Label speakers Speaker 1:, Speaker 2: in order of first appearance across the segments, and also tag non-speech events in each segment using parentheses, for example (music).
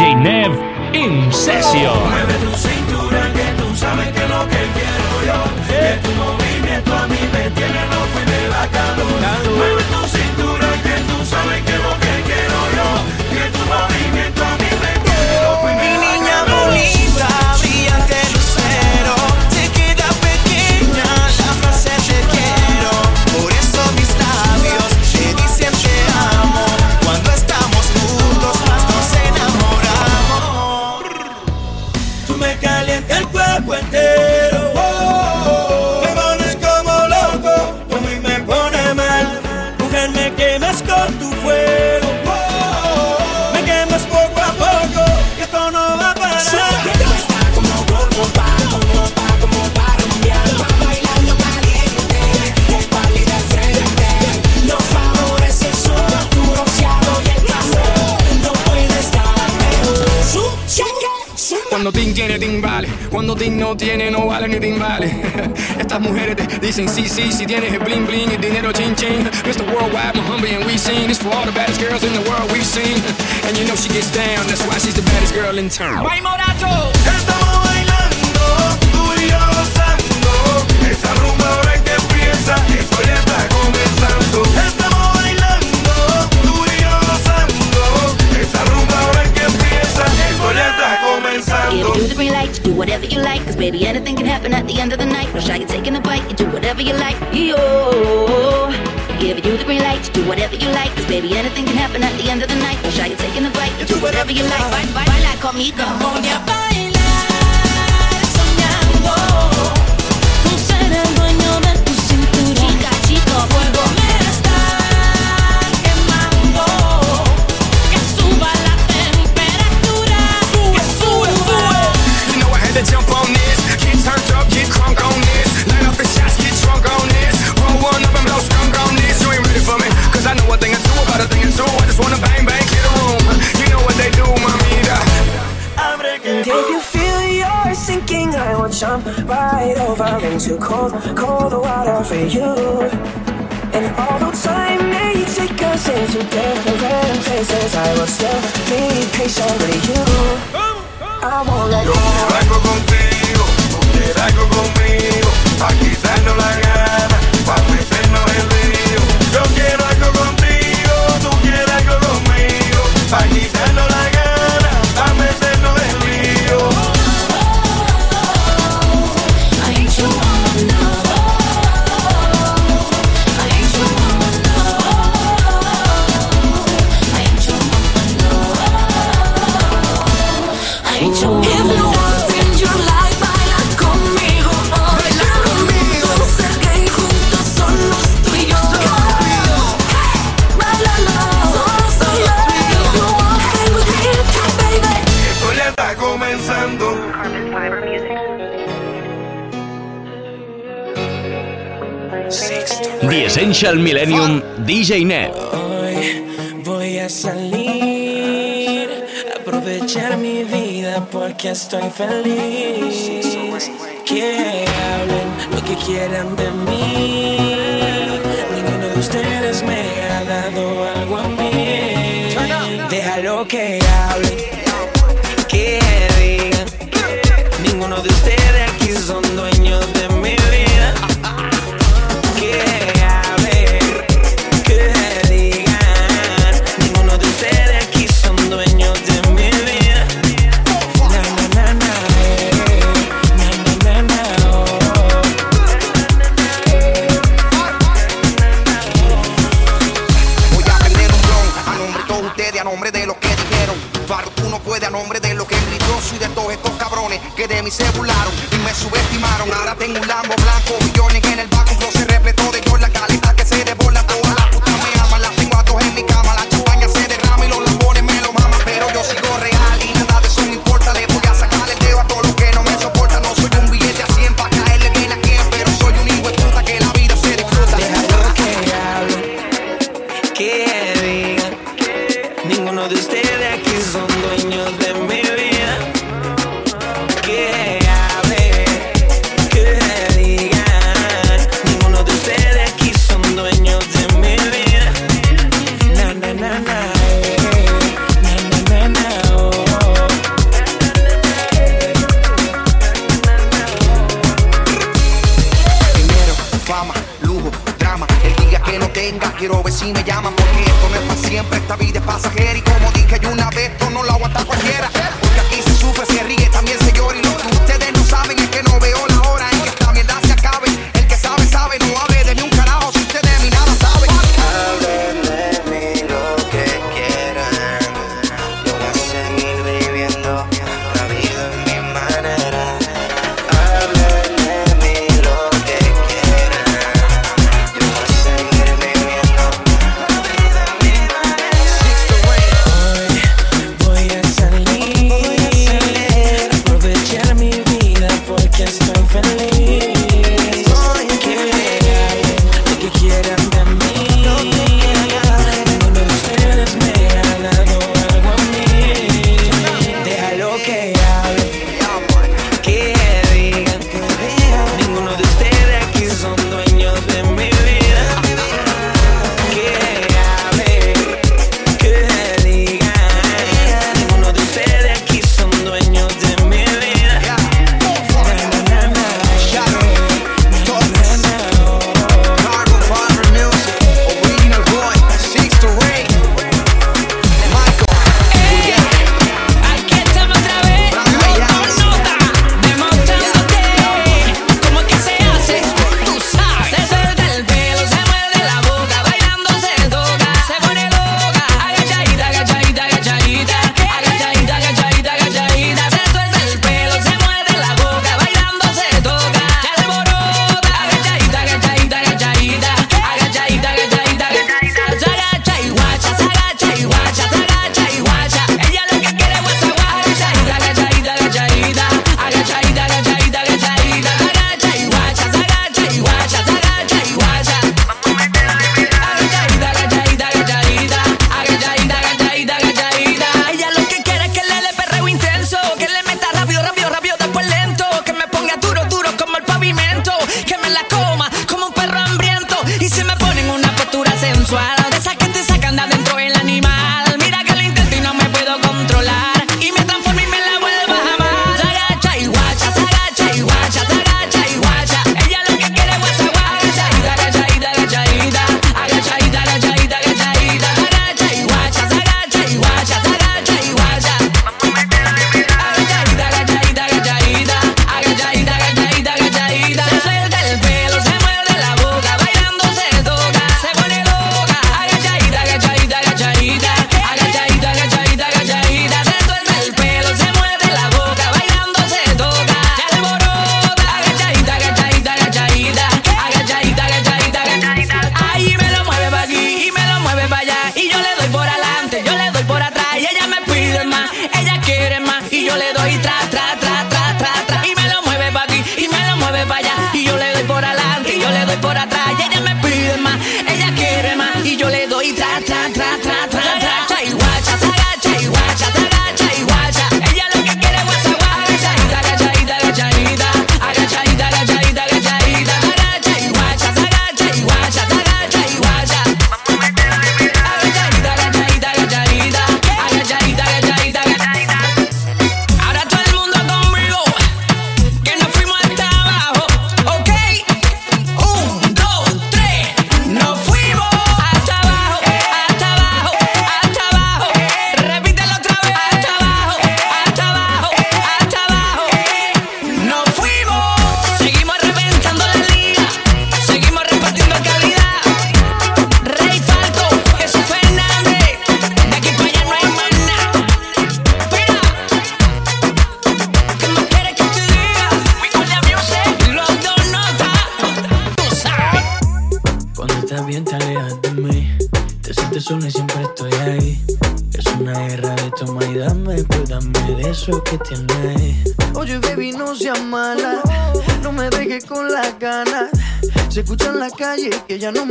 Speaker 1: DJ Nev in session.
Speaker 2: Cuando
Speaker 3: digno tiene, no vale ni timbales. (laughs) Estas mujeres te dicen sí, sí, si tienes el bling bling, el dinero chin chin. Mr. Worldwide, Muhammad and we sing. This for all the baddest girls in the world we've seen. And you know she gets down, that's why she's the baddest girl in town.
Speaker 4: Morato! baby. Anything can happen at the end of the night. No shy, you taking a bite. You do whatever you like. Yo, giving you the green light. You do whatever you like. Cause baby, anything can happen at the end of the night. No shy, you taking a bite. You do whatever you like. Baila conmigo.
Speaker 2: on a bailar.
Speaker 3: To
Speaker 2: cold, cold water for you. And although time may take us into different places, I will still be patient with you. I won't let go.
Speaker 5: Yo quiero algo contigo, tú quieres algo conmigo, aquí darnos la gana.
Speaker 1: Social Millennium DJ Net.
Speaker 2: Hoy voy a salir, aprovechar mi vida porque estoy feliz. Que hablen lo que quieran de mí. Ninguno de ustedes me ha dado algo a mí. Déjalo que hablen, que digan. Ninguno de ustedes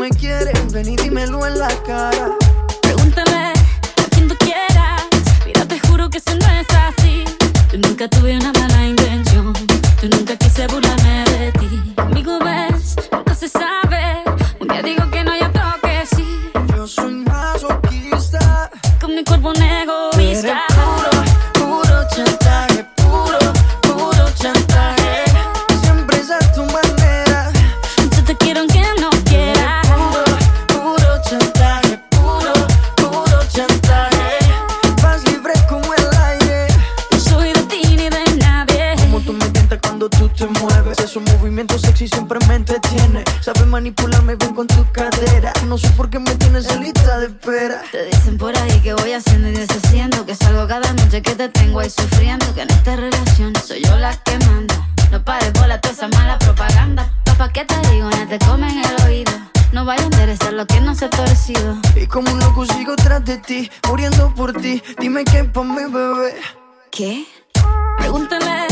Speaker 2: quieres,
Speaker 6: ven y dímelo en la cara.
Speaker 7: Pregúntame a quien tú quieras. Mira, te juro que eso no es así. Yo nunca tuve una mala intención. Yo nunca quise burlarme de ti. que no se ha torcido.
Speaker 6: Y como un loco sigo tras de ti, muriendo por ti. Dime qué pa' mi bebé.
Speaker 7: ¿Qué? Pregúntame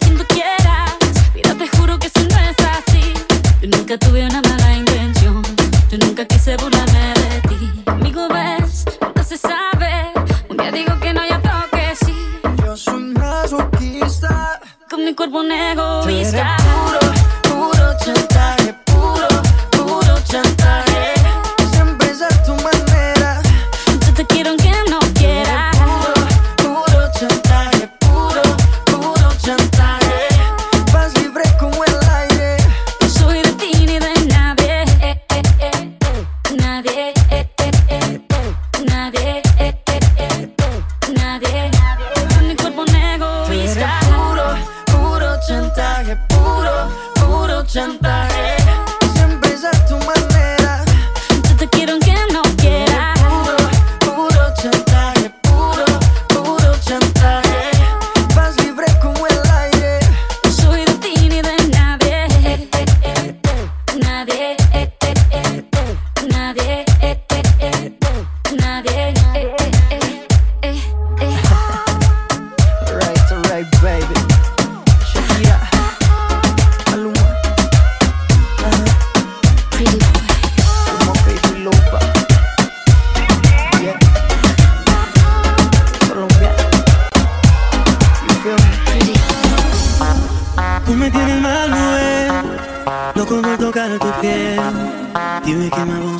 Speaker 7: quien tú quieras. Mira, te juro que eso no es así. Yo nunca tuve una mala intención. Yo nunca quise burlarme de ti. Amigo, ves, nunca se sabe. Un día digo que no, y otro sí.
Speaker 6: Yo soy masoquista.
Speaker 7: Con mi cuerpo un egoísta.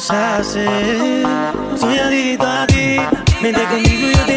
Speaker 7: nos hace. Eh. Soy
Speaker 5: adicto a ti, vente conmigo y yo te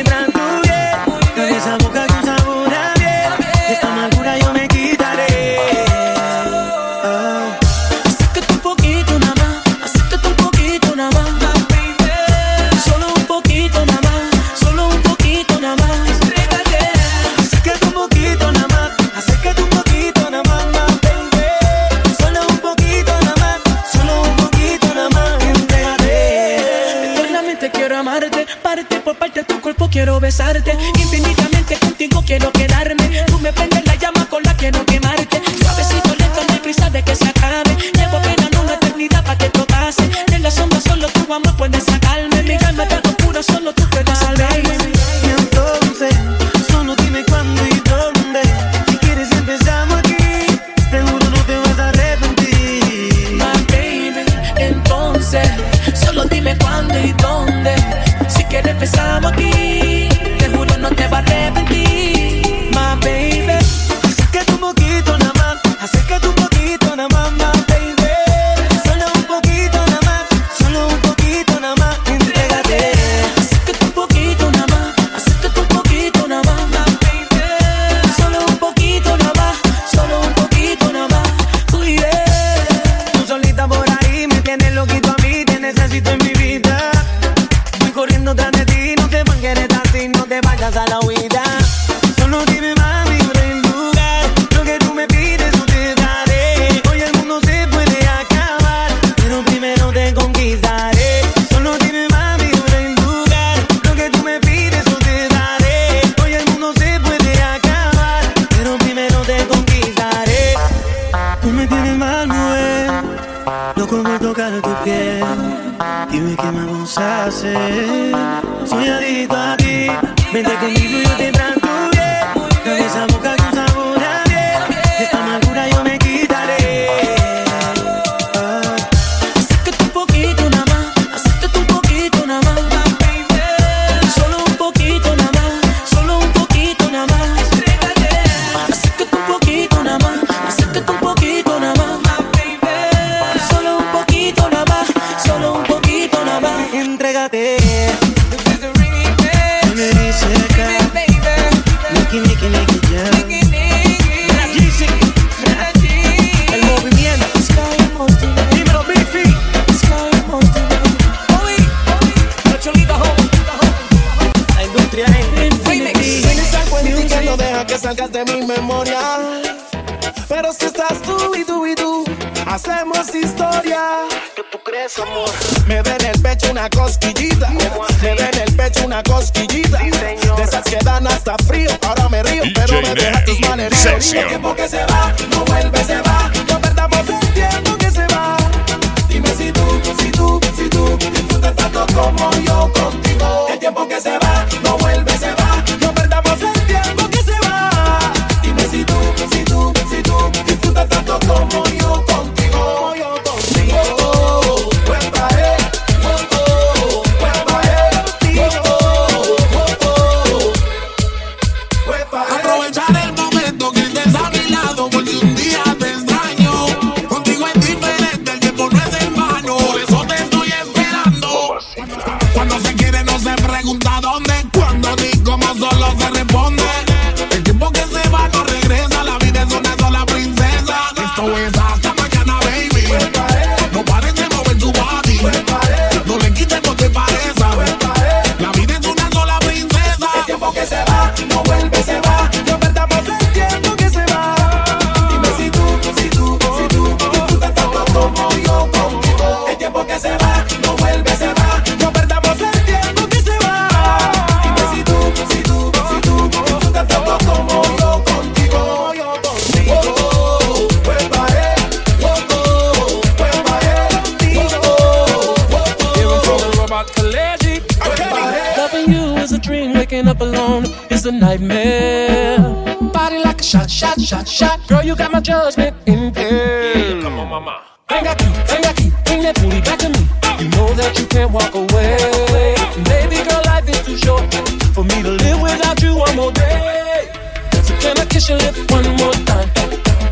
Speaker 8: can I kiss your lips one more time?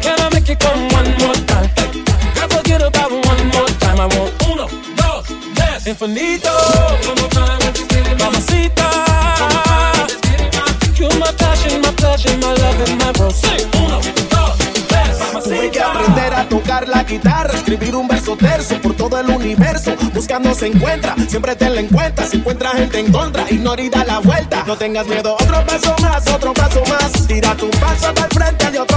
Speaker 8: Can I make you come one more time? Forget about one more time. I want uno, dos, tres, infinito. One more time, mamacita. Say uno, dos, tres.
Speaker 9: Tuve que aprender a tocar la guitarra, escribir un verso el universo. Buscando se encuentra, siempre te la encuentras. Si encuentras gente en contra, ignora y da la vuelta. No tengas miedo, otro paso más, otro paso más. Tira tu paso hasta el frente y otro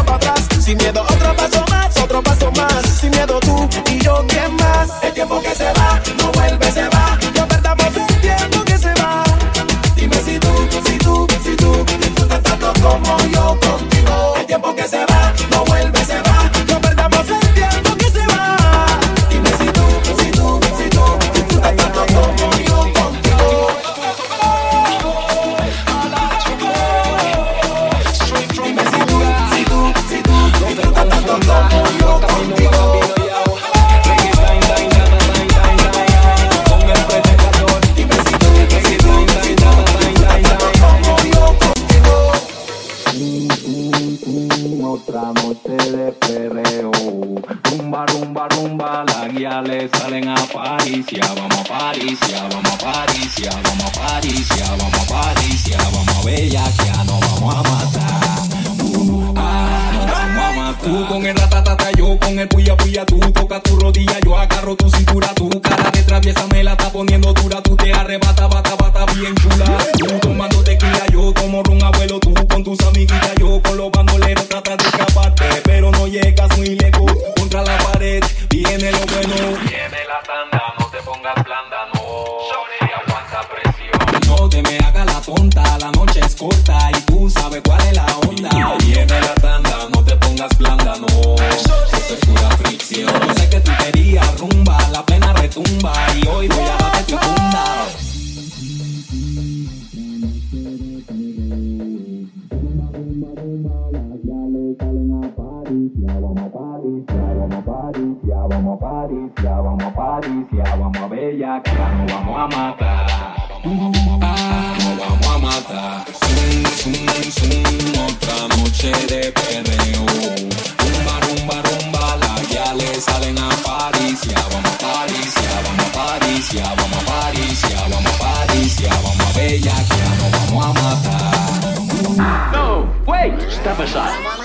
Speaker 10: noche de perreo. Rumba, rumba, rumba, las guiales salen a París. Ya vamos a París, ya vamos a París, ya vamos a París, ya vamos a París, ya vamos a Bella, que ya nos vamos a matar.
Speaker 11: No,
Speaker 12: wait, step aside.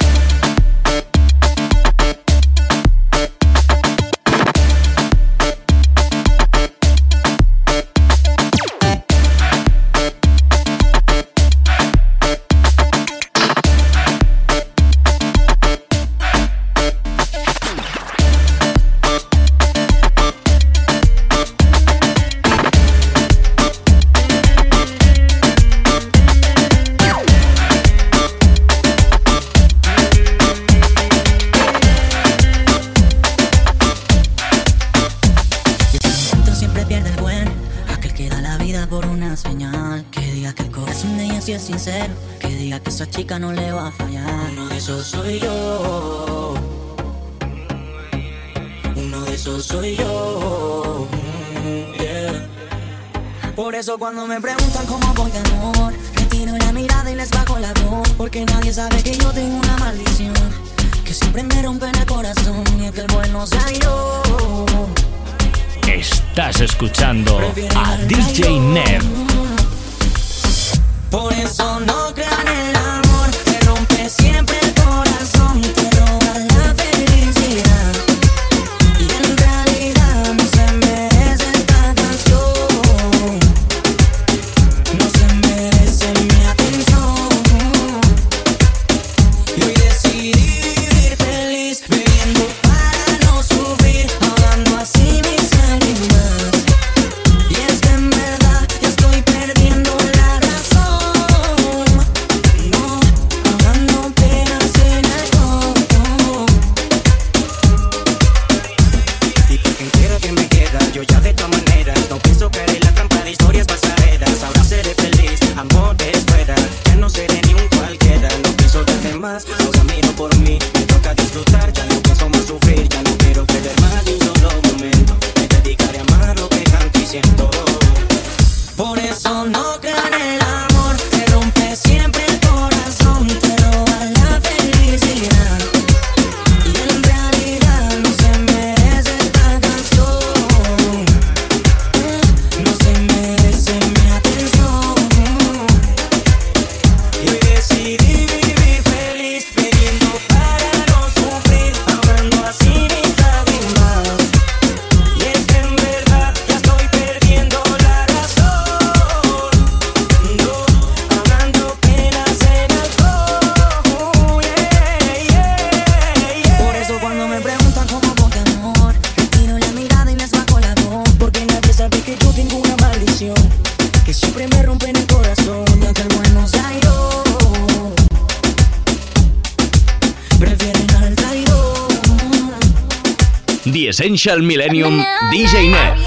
Speaker 13: Millennium DJ
Speaker 14: Net.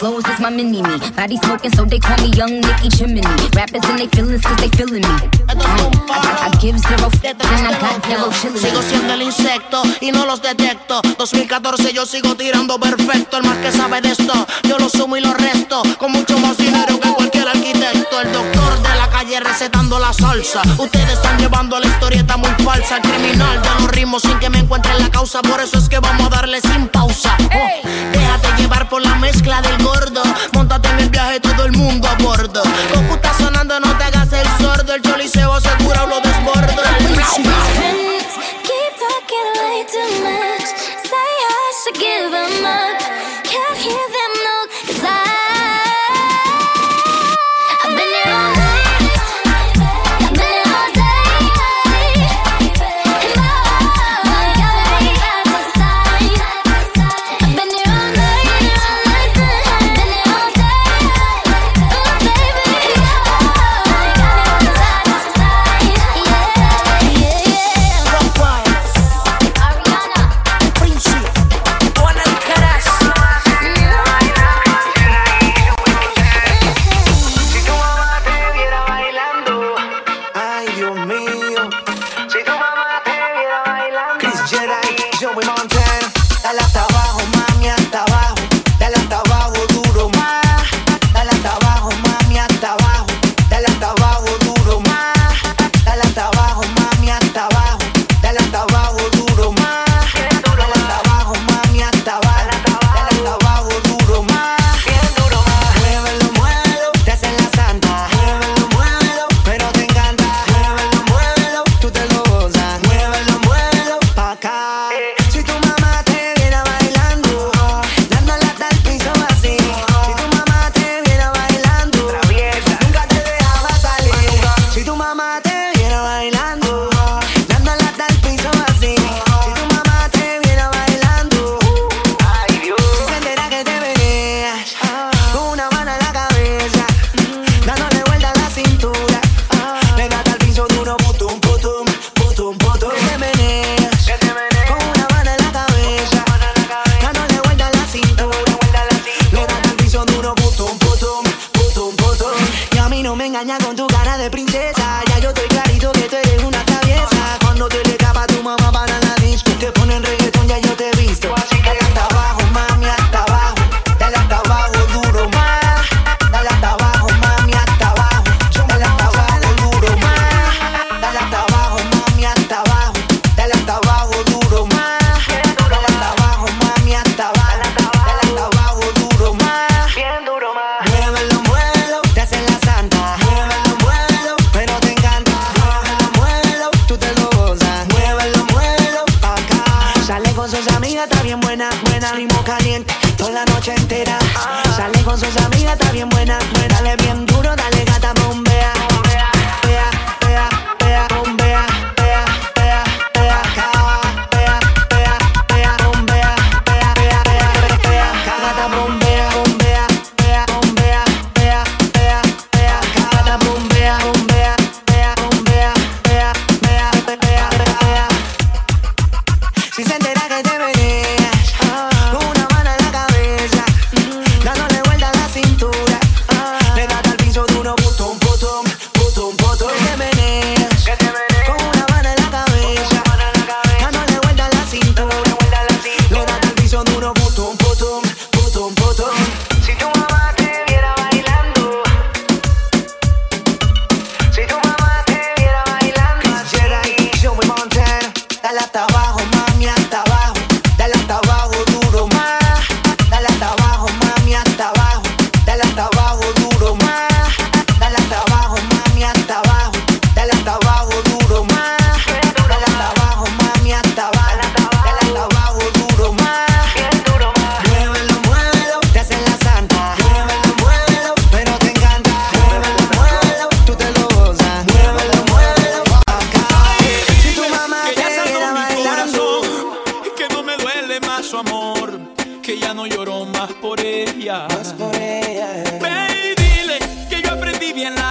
Speaker 14: flows is my mini me. Este
Speaker 15: sigo siendo el insecto y no los detecto. 2014 yo sigo tirando perfecto. El más que sabe de esto, yo lo sumo y lo resto. Con mucho más dinero que cualquier arquitecto. El doctor de la calle recetando la salsa. Ustedes están llevando la historieta muy falsa. El criminal da los ritmos sin que me encuentren la causa. Por eso es que vamos a darle sin pausa. Oh, déjate llevar por la mezcla del gordo. Montate en el viaje, todo el mundo a bordo. Goku está sonando, no te hagas el sordo. El choliseo se cura o
Speaker 7: lo desbordo. Keep talking way too
Speaker 6: much. Say I should give up.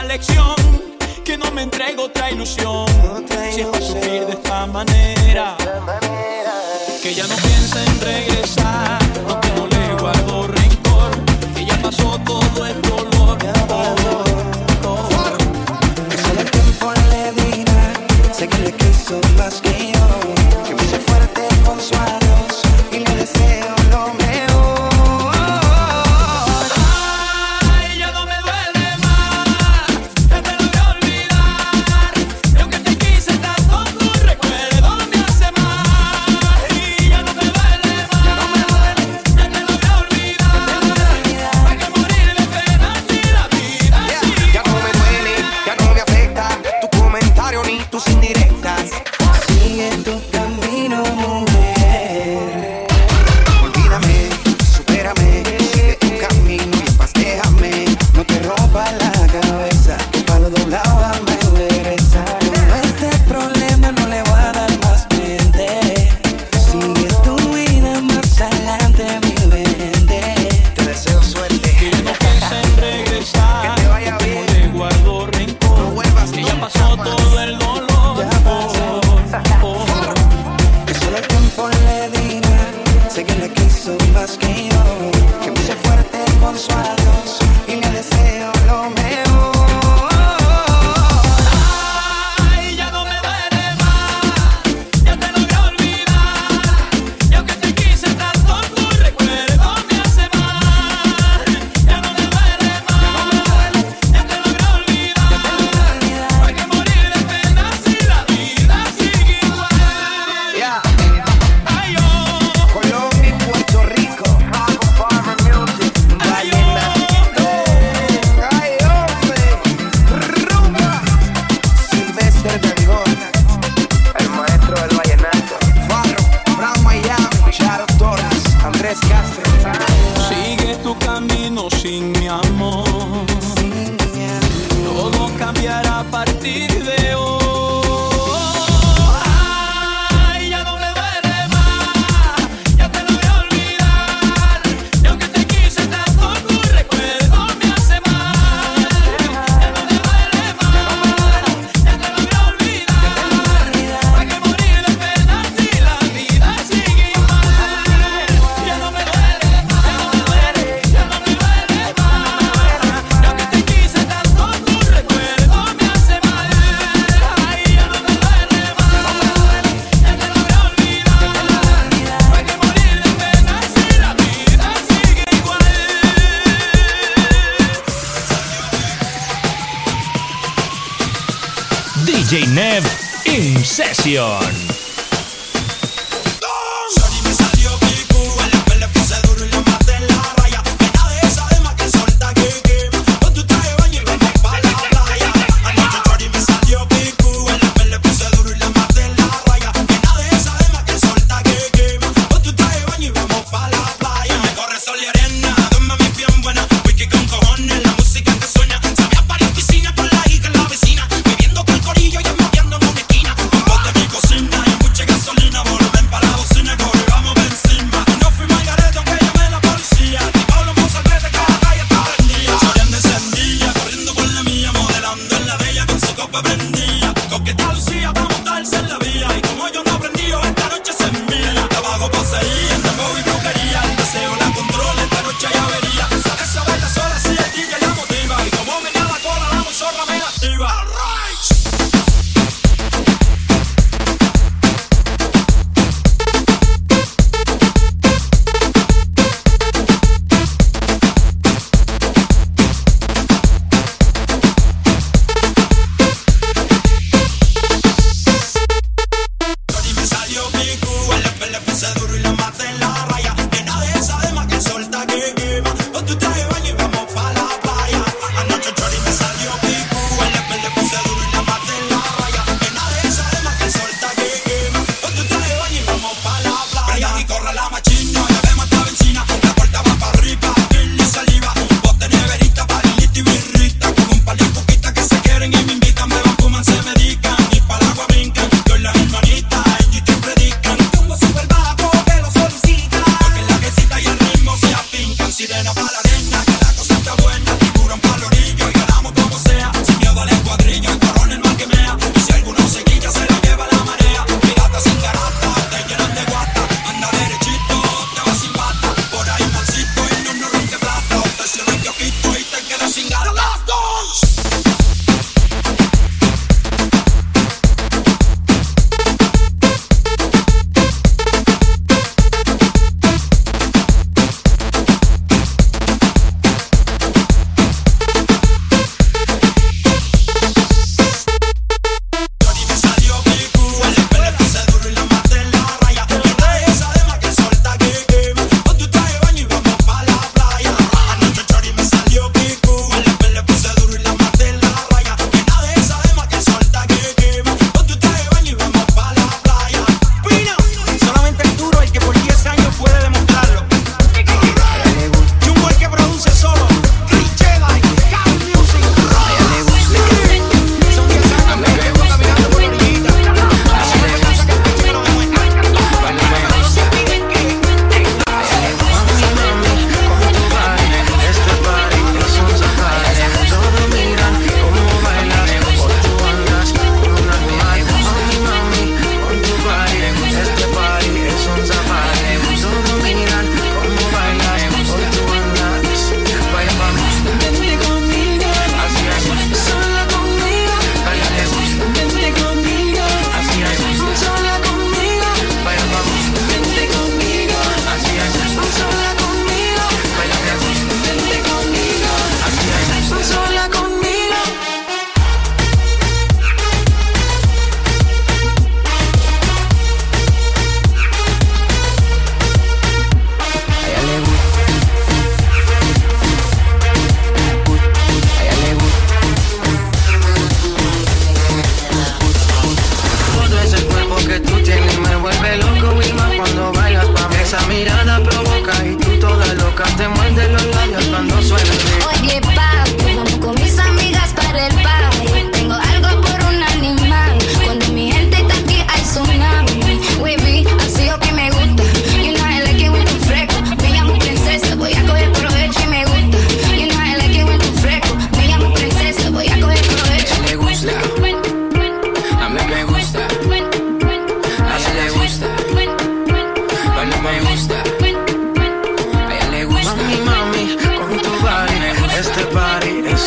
Speaker 6: lección, que no me entrego otra ilusión. Otra ilusión. Si es para sufrir de esta manera, manera. que ya no piensa en regresar, aunque no
Speaker 16: le
Speaker 6: guardo rencor, que ya pasó todo el dolor. Todo,
Speaker 16: todo. Solo el tiempo le dirá, sé que le quiso más que yo, que me hice fuerte con su
Speaker 17: Sesión.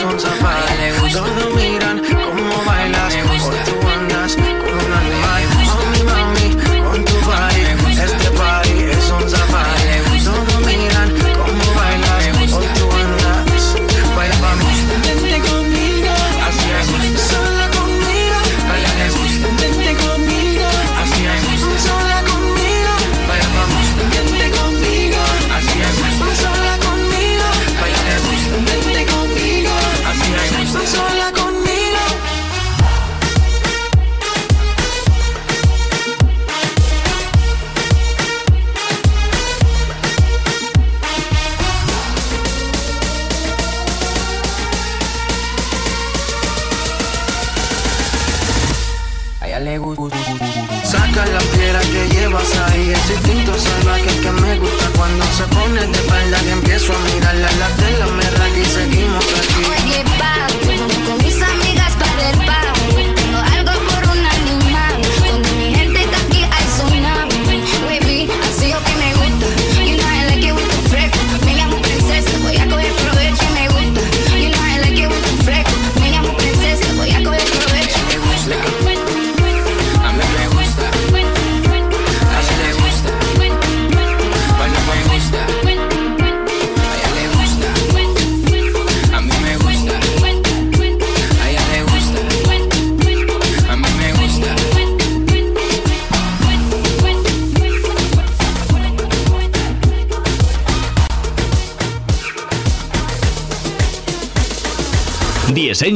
Speaker 17: son zapato.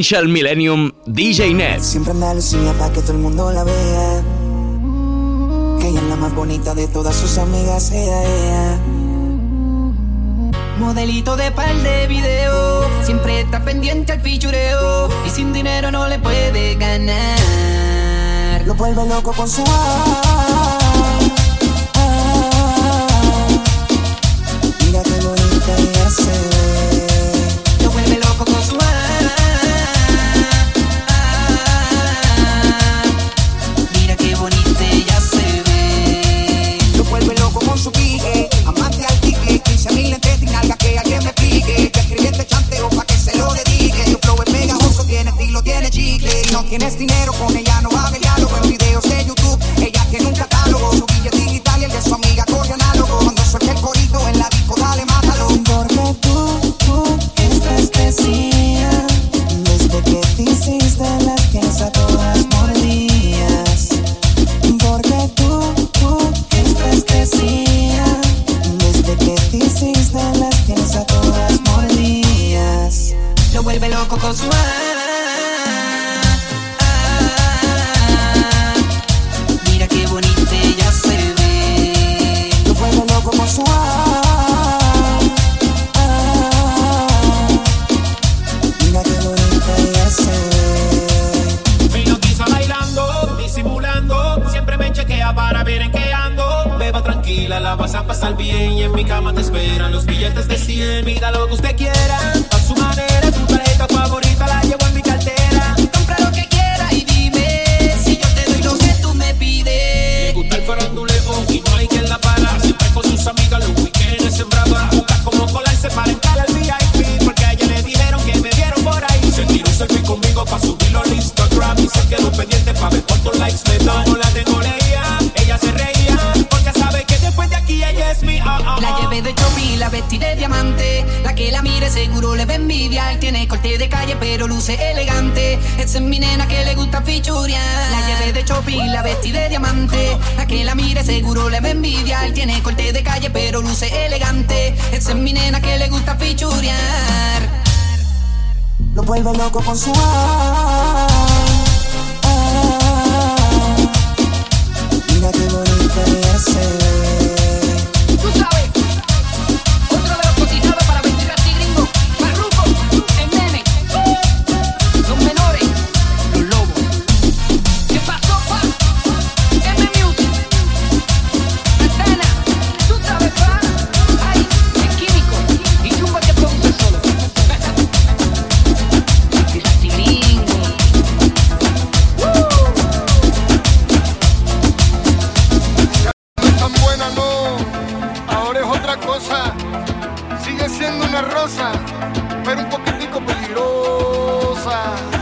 Speaker 13: Essential Millennium DJ Net.
Speaker 16: Siempre anda Lucía para que todo el mundo la vea. Que ella es la más bonita de todas sus amigas, ella, ella.
Speaker 18: Modelito de par de video, siempre está pendiente al fichureo y sin dinero no le puede ganar.
Speaker 16: Lo vuelve loco con su Mira
Speaker 19: sigue siendo una rosa, pero un
Speaker 20: poquitico peligrosa.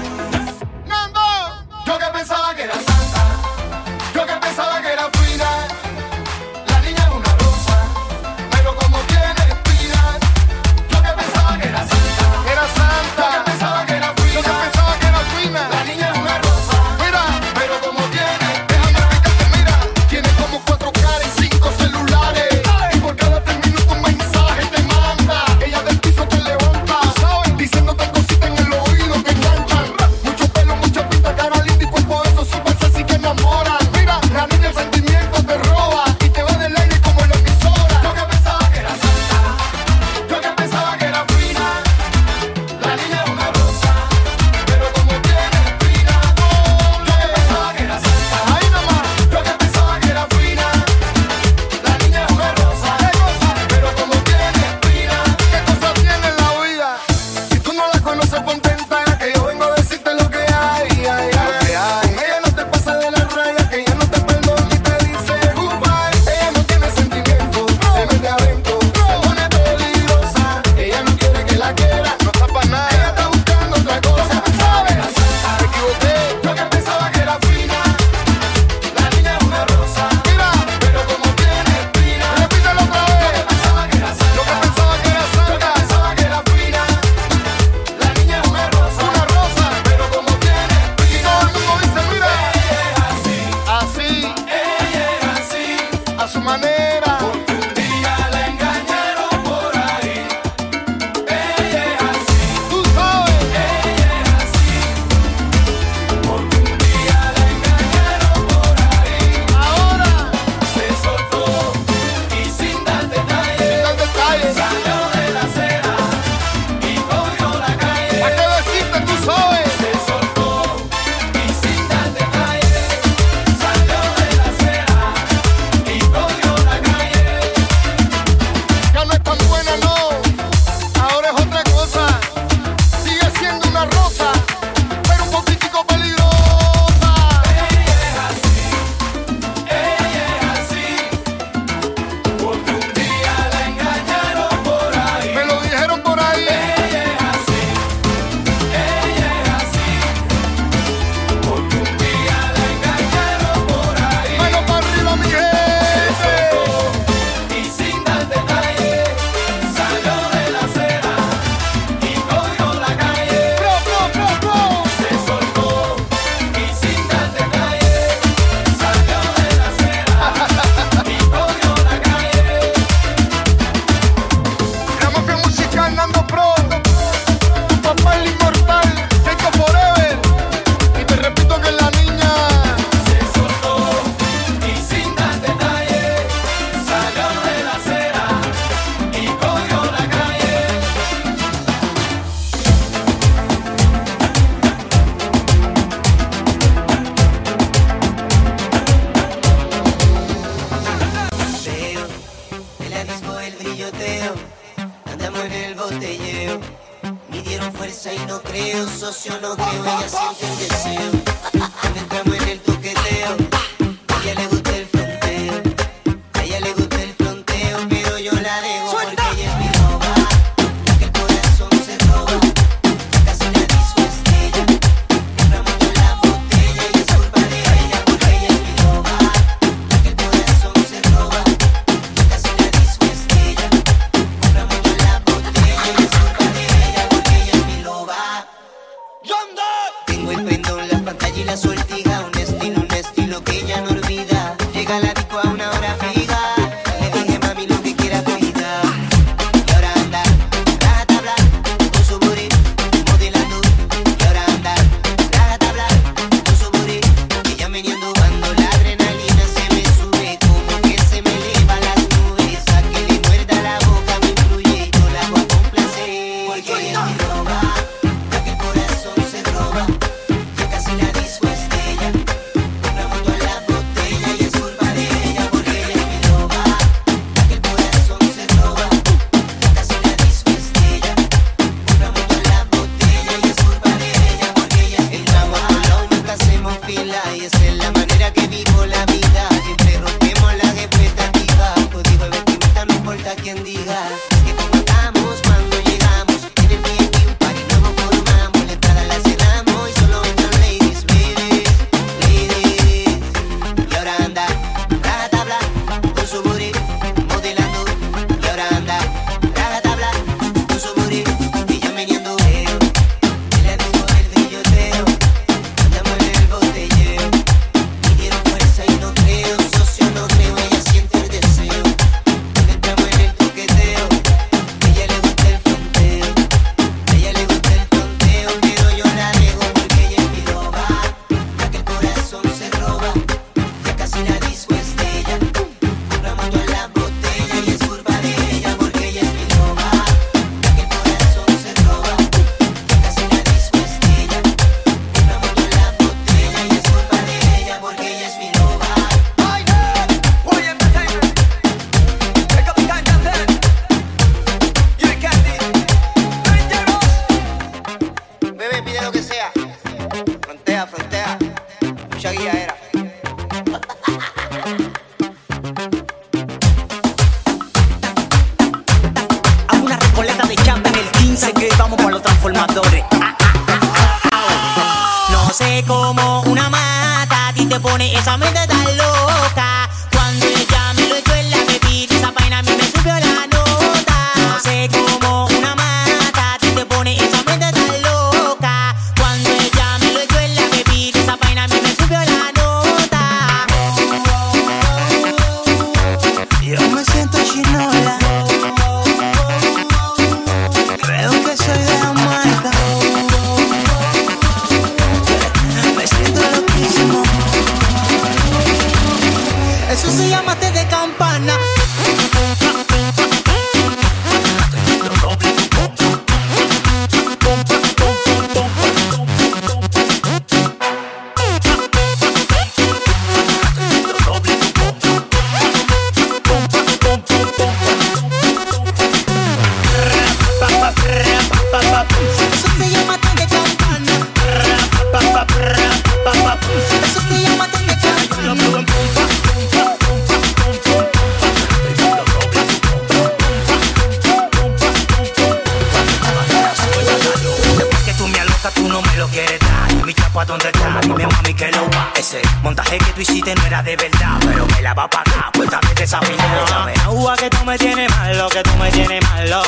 Speaker 20: tú no me lo quieres dar. Mi chapa, ¿dónde está? Dime, mami, que lo va. Ese montaje que tú hiciste no era de verdad, pero me la va para acá, pues también desafinado. Échame agua que tú me tienes malo, que tú me tienes malo.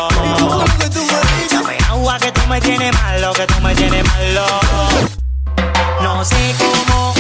Speaker 20: Échame agua que tú me tienes malo, que tú me tienes malo.
Speaker 19: No sé cómo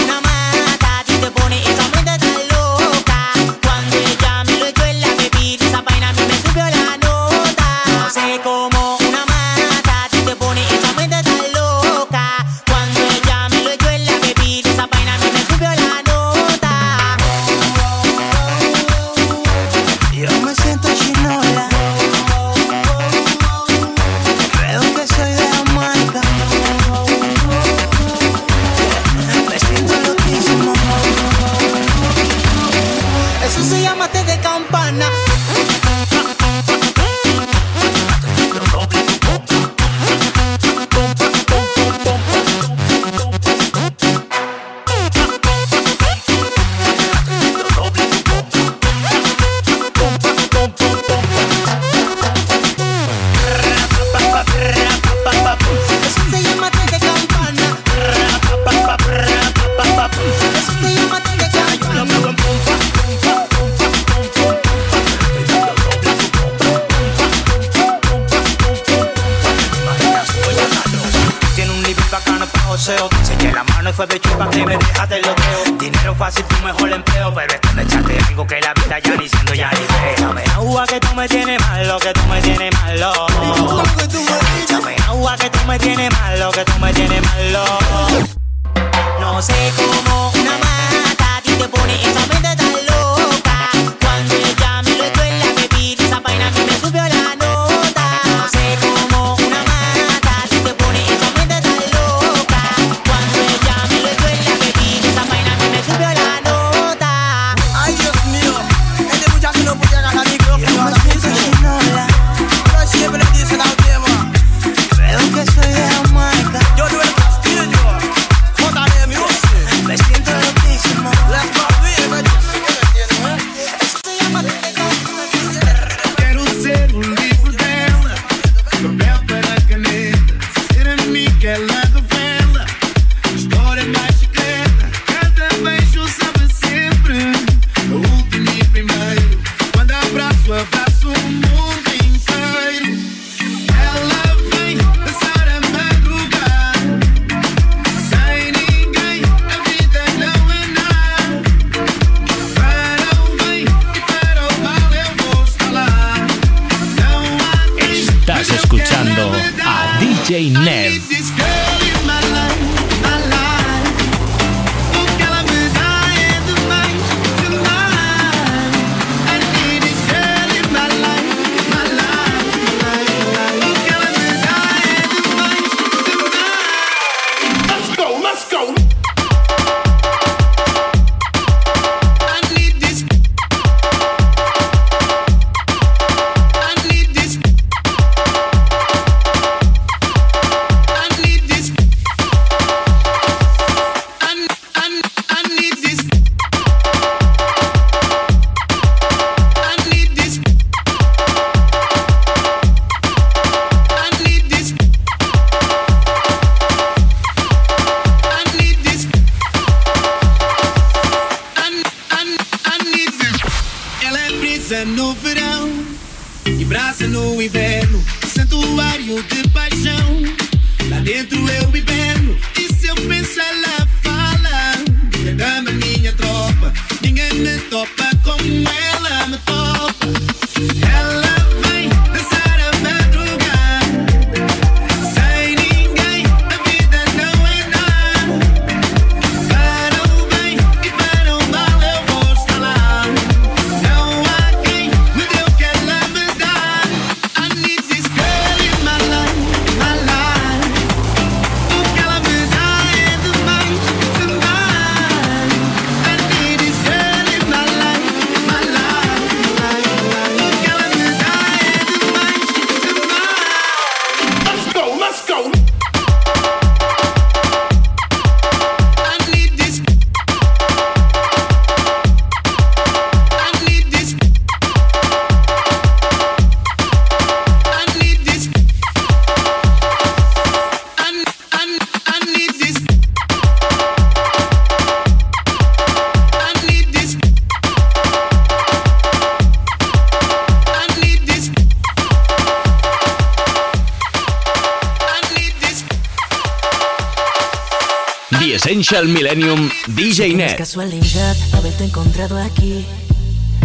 Speaker 13: Essential Millennium DJ
Speaker 6: Es
Speaker 13: Net.
Speaker 6: casualidad haberte encontrado aquí.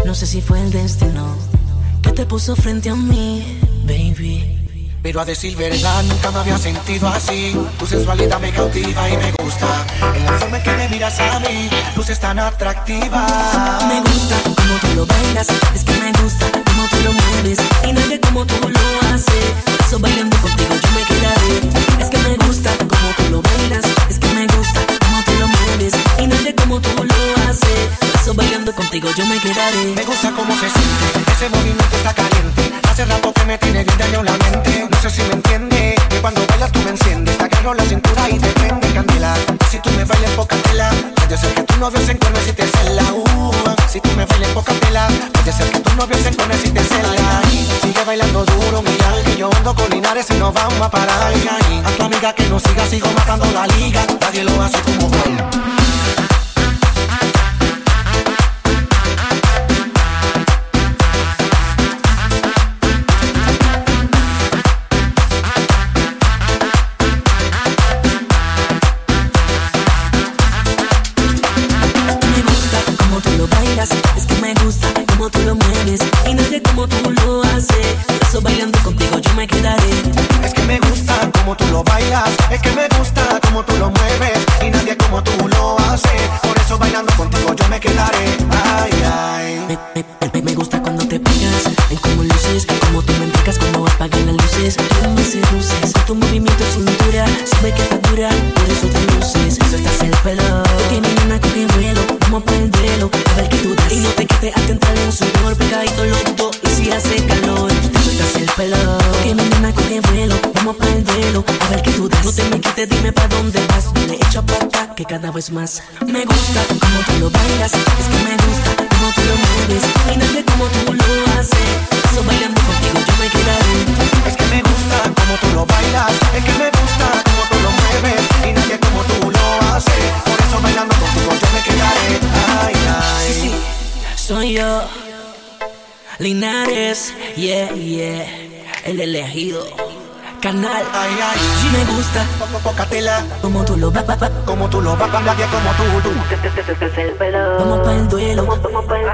Speaker 6: No sé si fue el destino que te puso frente a mí, baby.
Speaker 16: Pero a decir verdad, nunca me había sentido así. Tu sensualidad me cautiva y me gusta. En la forma en que me miras a mí, luces tan atractiva.
Speaker 6: Me gusta como tú lo bailas, es que me gusta como tú lo mueves y nadie como tú lo haces. Por eso bailando contigo yo me quedaré. Es que me gusta como tú lo bailas, es que me gusta como tú lo mueves y nadie como tú lo haces. Por eso bailando contigo yo me quedaré.
Speaker 16: Me gusta cómo se siente, ese movimiento está caliente. Hace rato que me tiene bien daño la mente. No sé si me entiende, que cuando bailas tú me enciendes. Te agarro la cintura y te prende candela. Si tú me bailas poca tela, puede ser que tu novio se encuentre si te cela. Uh, si tú me bailas poca tela, puede ser que tu novio se encuentre si te cela. Sigue bailando duro, mira que yo ando con Linares y no vamos a parar. A tu amiga que no siga, sigo matando la liga. Nadie lo hace como tú.
Speaker 21: Es que me gusta como tú lo mueves y nadie como tú lo hace. Por eso bailando contigo yo me quedaré.
Speaker 6: una vez más. Me gusta cómo tú lo bailas, es que me gusta cómo tú lo mueves. Y no sé cómo tú lo haces, eso bailando contigo yo me quedaré.
Speaker 21: Es que me gusta cómo tú lo bailas, es que me gusta cómo tú lo mueves. Y nadie como tú lo hace, por eso bailando contigo yo me quedaré. Ay, ay.
Speaker 6: Sí, sí, soy yo. Linares, yeah, yeah, el elegido canal.
Speaker 21: Ay, ay,
Speaker 6: me gusta.
Speaker 21: Pócatela.
Speaker 6: Como tú lo vas,
Speaker 21: como tú lo vas, como tú, tú. el pelo.
Speaker 6: Vamos pa' el duelo. Vamos pa' el duelo.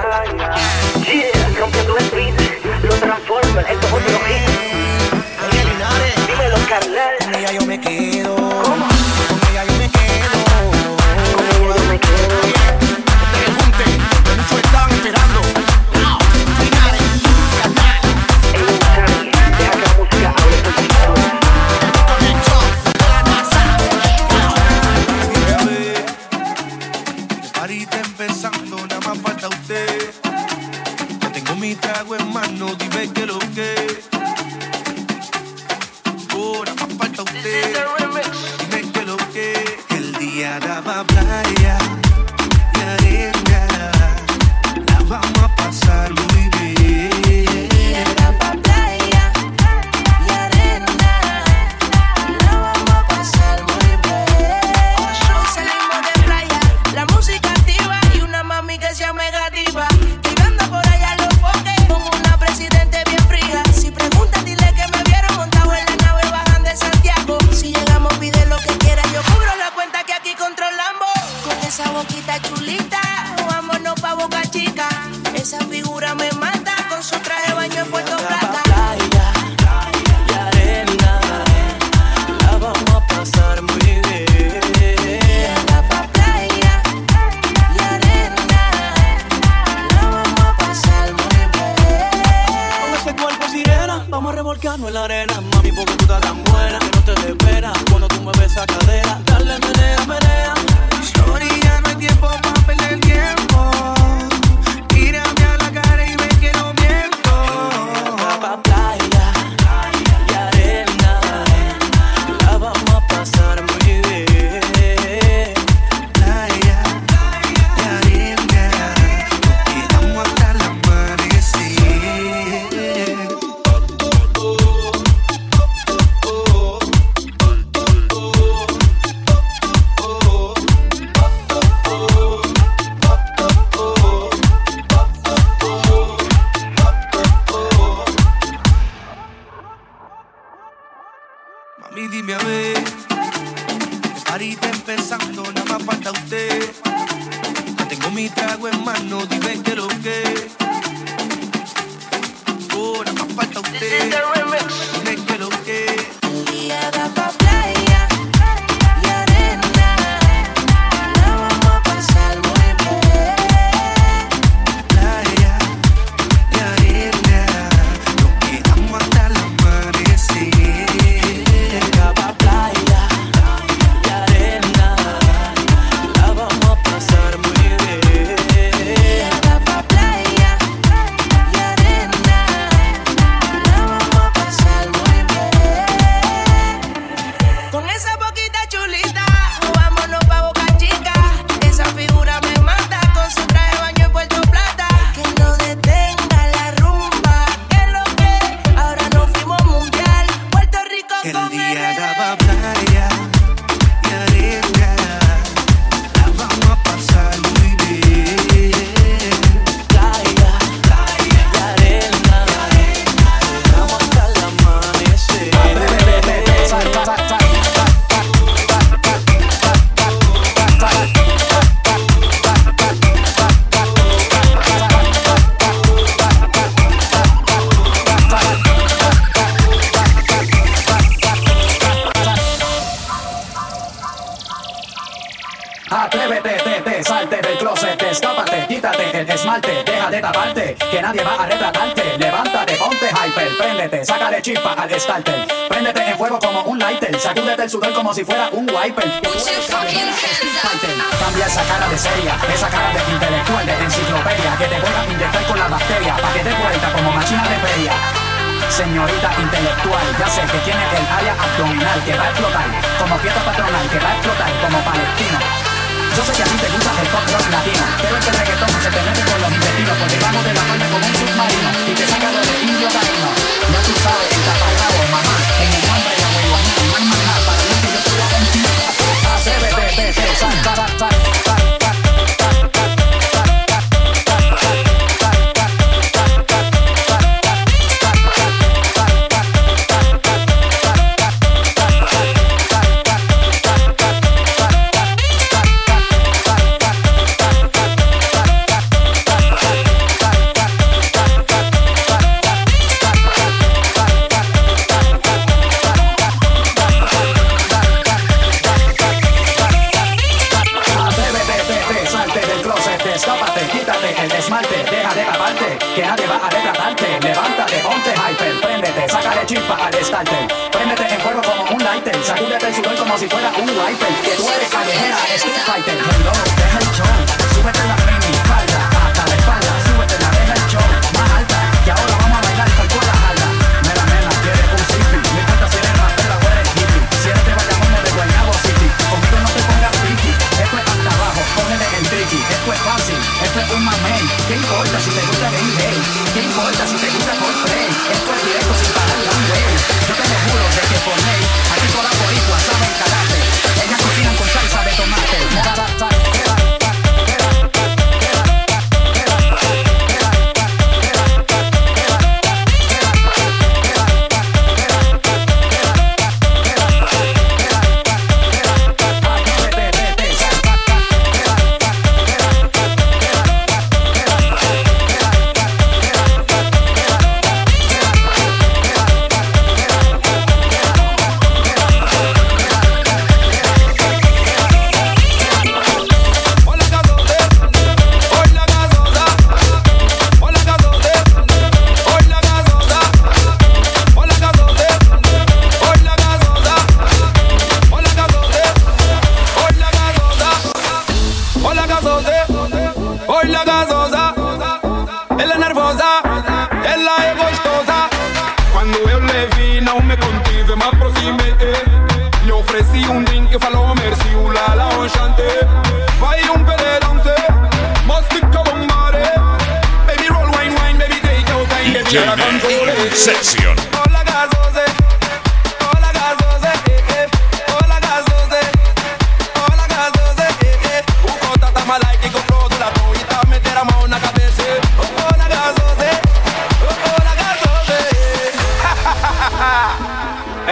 Speaker 16: Yeah, rompiendo el beat. Lo transforma. Esto es otro hit.
Speaker 21: Oye, Linares.
Speaker 16: Dímelo, carnal.
Speaker 21: Ella yo me quedo.
Speaker 22: ¿Cómo?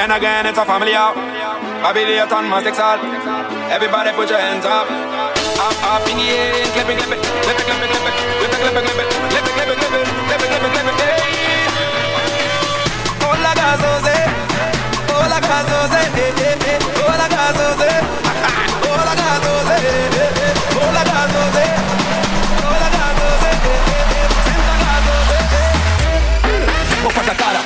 Speaker 22: Then again, it's a family out. Bobby must exalt. Everybody put your hands up. Up, up in the air, clip it, clip it, clip it, clip it, clip it, clip it, clip it, clip it, clip it, clip it, clip it, clip it, clip it, clip it, Hola gazose, hola gazose, hola gazose, hola gazose, hola gazose, hola gazose, senta
Speaker 3: gazose. Opa, cara.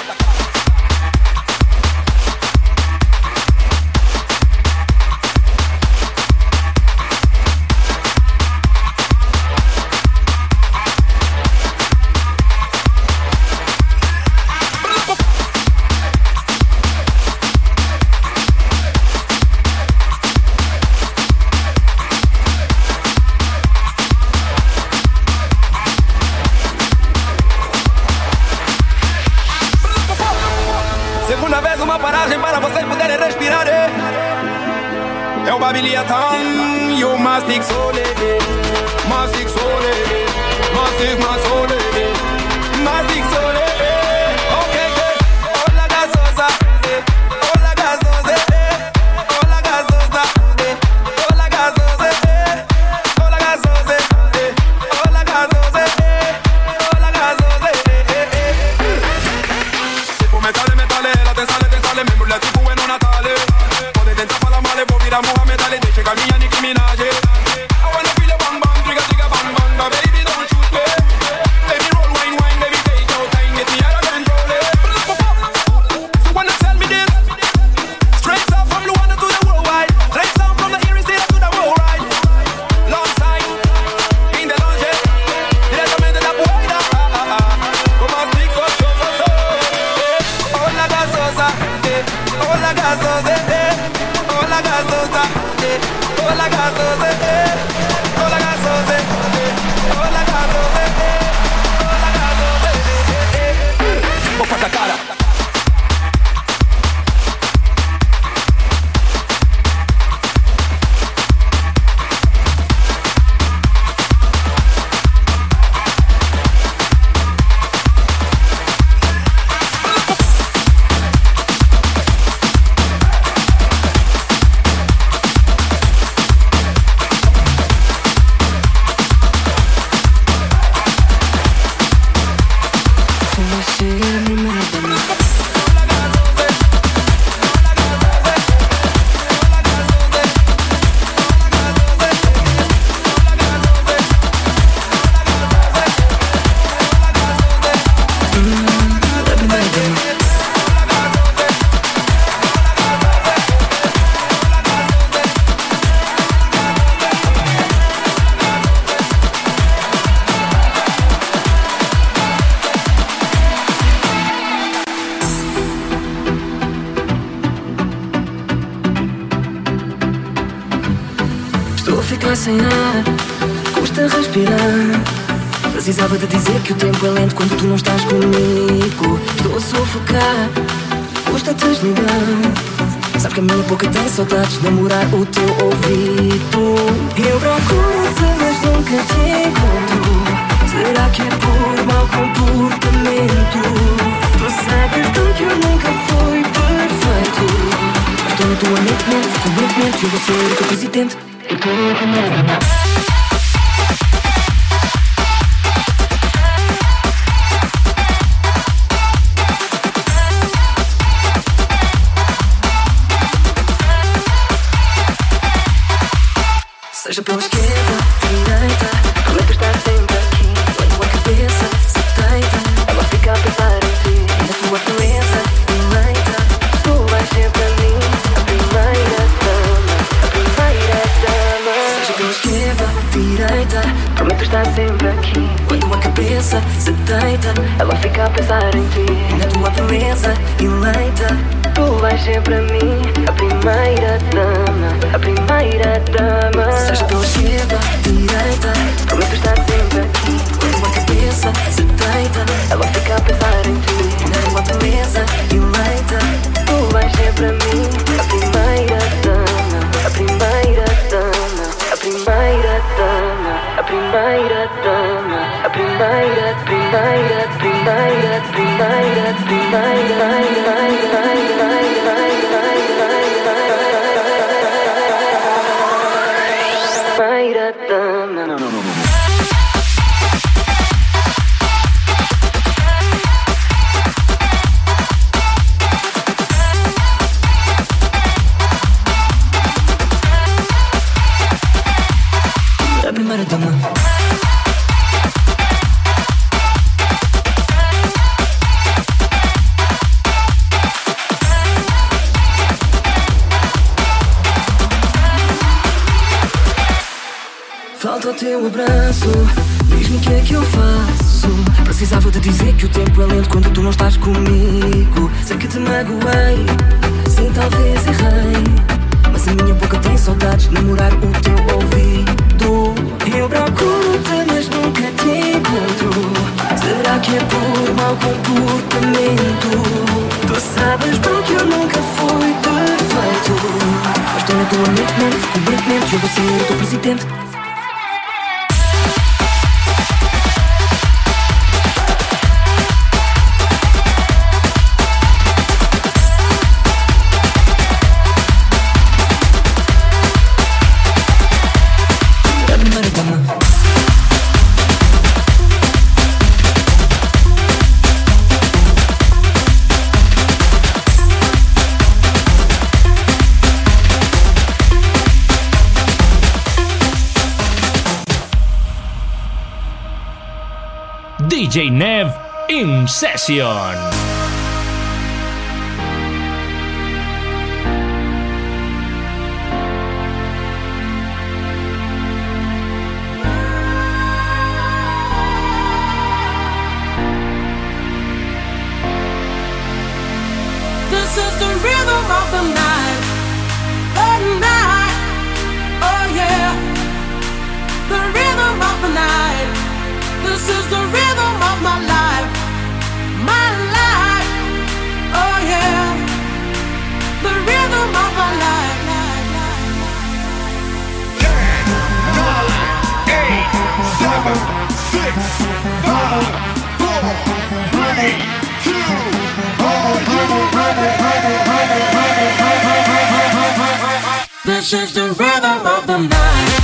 Speaker 6: posso de namorar o teu ouvido. Eu procuro-te, mas nunca te encontro. Será que é por mau comportamento? Tu sabes que eu nunca fui perfeito. Estou na tua mente, mente, completamente. Eu vou ser o teu presidente. E
Speaker 17: todo mundo. In
Speaker 23: This is the rhythm of the night.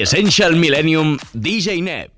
Speaker 13: Essential Millennium DJ Ned.